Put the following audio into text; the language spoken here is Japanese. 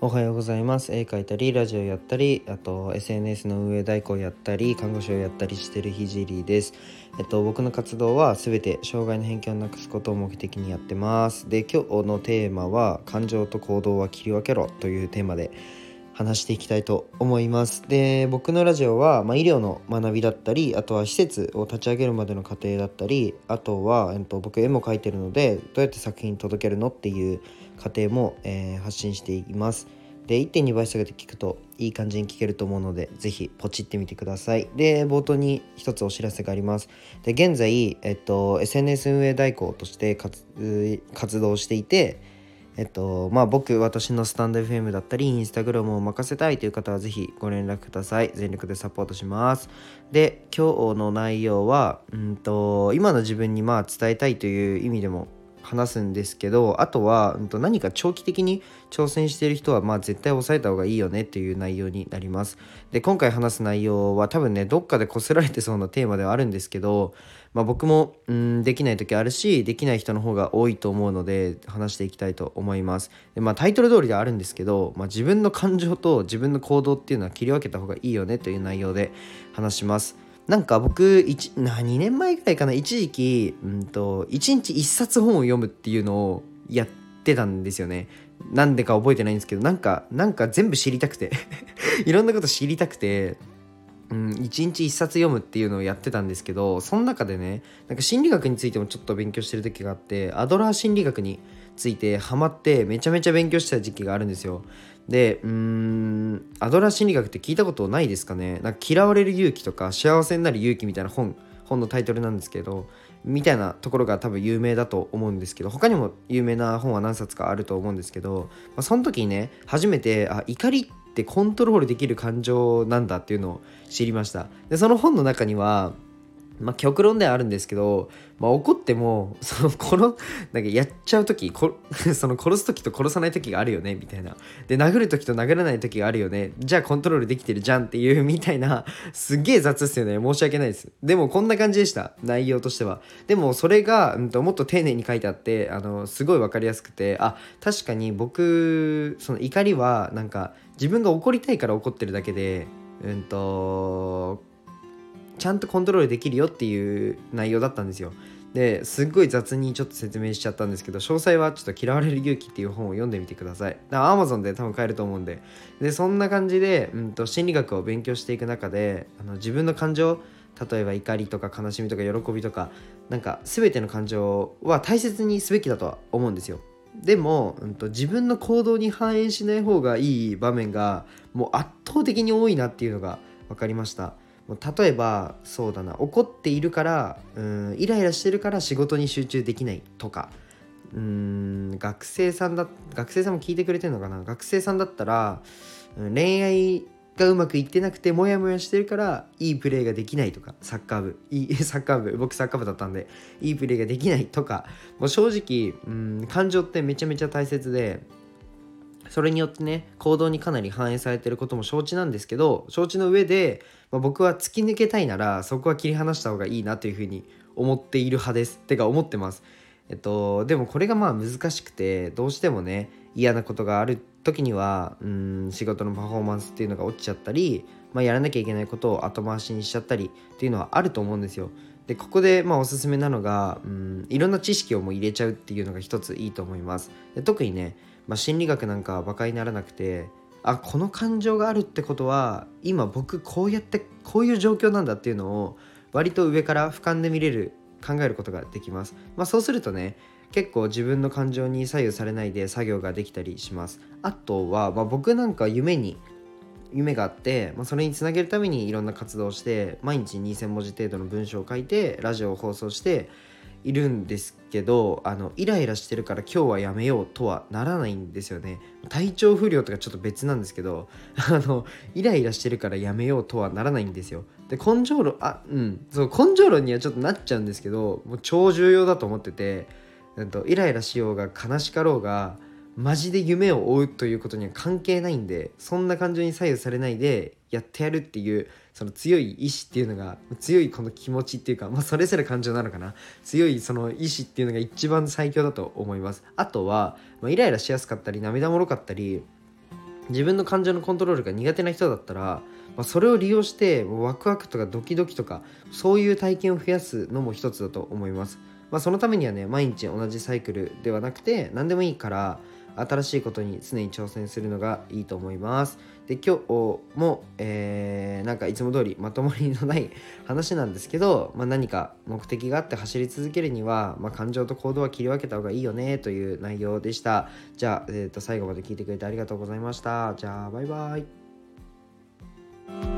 おはようございます。絵描いたりラジオやったりあと SNS の運営代行やったり看護師をやったりしてるひじりです。えっと僕の活動は全て障害の偏見をなくすことを目的にやってます。で今日のテーマは感情と行動は切り分けろというテーマで話していきたいと思います。で僕のラジオは、まあ、医療の学びだったりあとは施設を立ち上げるまでの過程だったりあとは、えっと、僕絵も描いてるのでどうやって作品届けるのっていう過程も、えー、発信しています。で1.2倍下げて聞くといい感じに聞けると思うのでぜひポチってみてください。で冒頭に一つお知らせがあります。で現在、えっと、SNS 運営代行として活動していてえっとまあ僕私のスタンド FM だったりインスタグラムを任せたいという方はぜひご連絡ください。全力でサポートします。で今日の内容はうんと今の自分にまあ伝えたいという意味でも話すんですけどあとは、うん、と何か長期的に挑戦している人はまあ絶対抑えた方がいいよねっていう内容になります。で今回話す内容は多分ねどっかでこすられてそうなテーマではあるんですけど、まあ、僕もんできない時あるしできない人の方が多いと思うので話していきたいと思います。で、まあ、タイトル通りではあるんですけど、まあ、自分の感情と自分の行動っていうのは切り分けた方がいいよねという内容で話します。なんか僕1な2年前ぐらいかな一時期、うんと、1日1冊本を読むっていうのをやってたんですよね。なんでか覚えてないんですけどなんかなんか全部知りたくて。いろんなこと知りたくて。うん、1日1冊読むっていうのをやってたんですけどその中でねなんか心理学についてもちょっと勉強してる時があってアドラー心理学についてハマってめちゃめちゃ勉強してた時期があるんですよ。でうーんアドラー心理学って聞いたことないですかね？なんか嫌われる勇気とか幸せになる勇気みたいな本本のタイトルなんですけどみたいなところが多分有名だと思うんですけど他にも有名な本は何冊かあると思うんですけど、まあ、その時にね初めてあ怒りってコントロールできる感情なんだっていうのを知りました。でその本の中にはまあ、極論ではあるんですけど、まあ、怒ってもその殺なんかやっちゃう時こ その殺す時と殺さない時があるよねみたいな。で殴る時と殴らない時があるよね。じゃあコントロールできてるじゃんっていうみたいな。すげえ雑っすよね。申し訳ないです。でもこんな感じでした。内容としては。でもそれが、うん、ともっと丁寧に書いてあってあのすごい分かりやすくて。あ確かに僕その怒りはなんか自分が怒りたいから怒ってるだけでうんとちゃんとコントロールできるよっていう内容だったんですよ。ですっごい雑にちょっと説明しちゃったんですけど詳細はちょっと嫌われる勇気っていう本を読んでみてください。だから Amazon で多分買えると思うんで。でそんな感じで、うんと、心理学を勉強していく中であの自分の感情例えば怒りとか悲しみとか喜びとかなんか全ての感情は大切にすべきだとは思うんですよ。でも、うんと、自分の行動に反映しない方がいい場面がもう圧倒的に多いなっていうのが分かりました。例えばそうだな怒っているからうんイライラしてるから仕事に集中できないとかうん学生さんだ学生さんも聞いてくれてるのかな学生さんだったら恋愛がうまくいってなくてモヤモヤしてるからいいプレーができないとかサッカー部いい サッカー部僕サッカー部だったんでいいプレーができないとかもう正直うん感情ってめちゃめちゃ大切でそれによってね行動にかなり反映されてることも承知なんですけど承知の上で、まあ、僕は突き抜けたいならそこは切り離した方がいいなというふうに思っている派ですてか思ってます。えっとでもこれがまあ難しくてどうしてもね嫌なことがある時にはうん仕事のパフォーマンスっていうのが落ちちゃったり、まあ、やらなきゃいけないことを後回しにしちゃったりっていうのはあると思うんですよ。でここでまあおすすめなのがうんいろんな知識をもう入れちゃうっていうのが一ついいと思います。で特にねまあ、心理学なんかは馬鹿にならなくてあこの感情があるってことは今僕こうやってこういう状況なんだっていうのを割と上から俯瞰で見れる考えることができます、まあ、そうするとね結構自分の感情に左右されないで作業ができたりします。あとは、まあ、僕なんか夢に夢があって、まあ、それにつなげるためにいろんな活動をして毎日2,000文字程度の文章を書いてラジオを放送しているんですけどあのイライラしてるから今日はやめようとはならないんですよね。体調不良とかちょっと別なんですけどあのイライラしてるからやめようとはならないんですよ。で根性論あうん。そう根性論にはちょっとなっちゃうんですけどもう超重要だと思っててとイライラしようが悲しかろうがマジで夢を追うということには関係ないんでそんな感情に左右されないでやってやるっていうその強い意志っていうのが強いこの気持ちっていうか、まあ、それぞれ感情なのかな強いその意志っていうのが一番最強だと思いますあとは、まあ、イライラしやすかったり涙もろかったり自分の感情のコントロールが苦手な人だったら、まあ、それを利用してワクワクとかドキドキとかそういう体験を増やすのも一つだと思います。まあ、そのためにはね毎日同じサイクルではなくて何でもいいから新しいことに常に挑戦するのがいいと思います。で今日も、えー、なんかいつも通りまとまりのない話なんですけど、まあ、何か目的があって走り続けるには、まあ、感情と行動は切り分けた方がいいよねという内容でした。じゃあ、えー、と最後まで聞いてくれてありがとうございました。じゃあバイバイ。